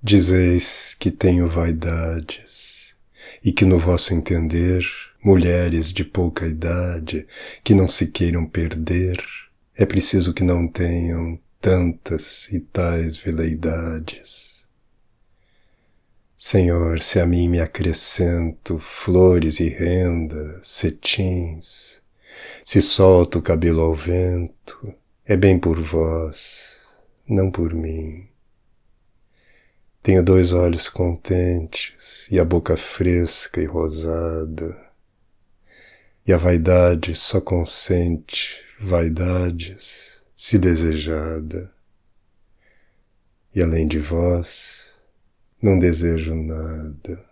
Dizeis que tenho vaidades, e que no vosso entender, mulheres de pouca idade, que não se queiram perder, é preciso que não tenham tantas e tais veleidades. Senhor, se a mim me acrescento flores e renda, cetins, se solto o cabelo ao vento, é bem por vós, não por mim. Tenho dois olhos contentes e a boca fresca e rosada. E a vaidade só consente vaidades se desejada. E além de vós, não desejo nada.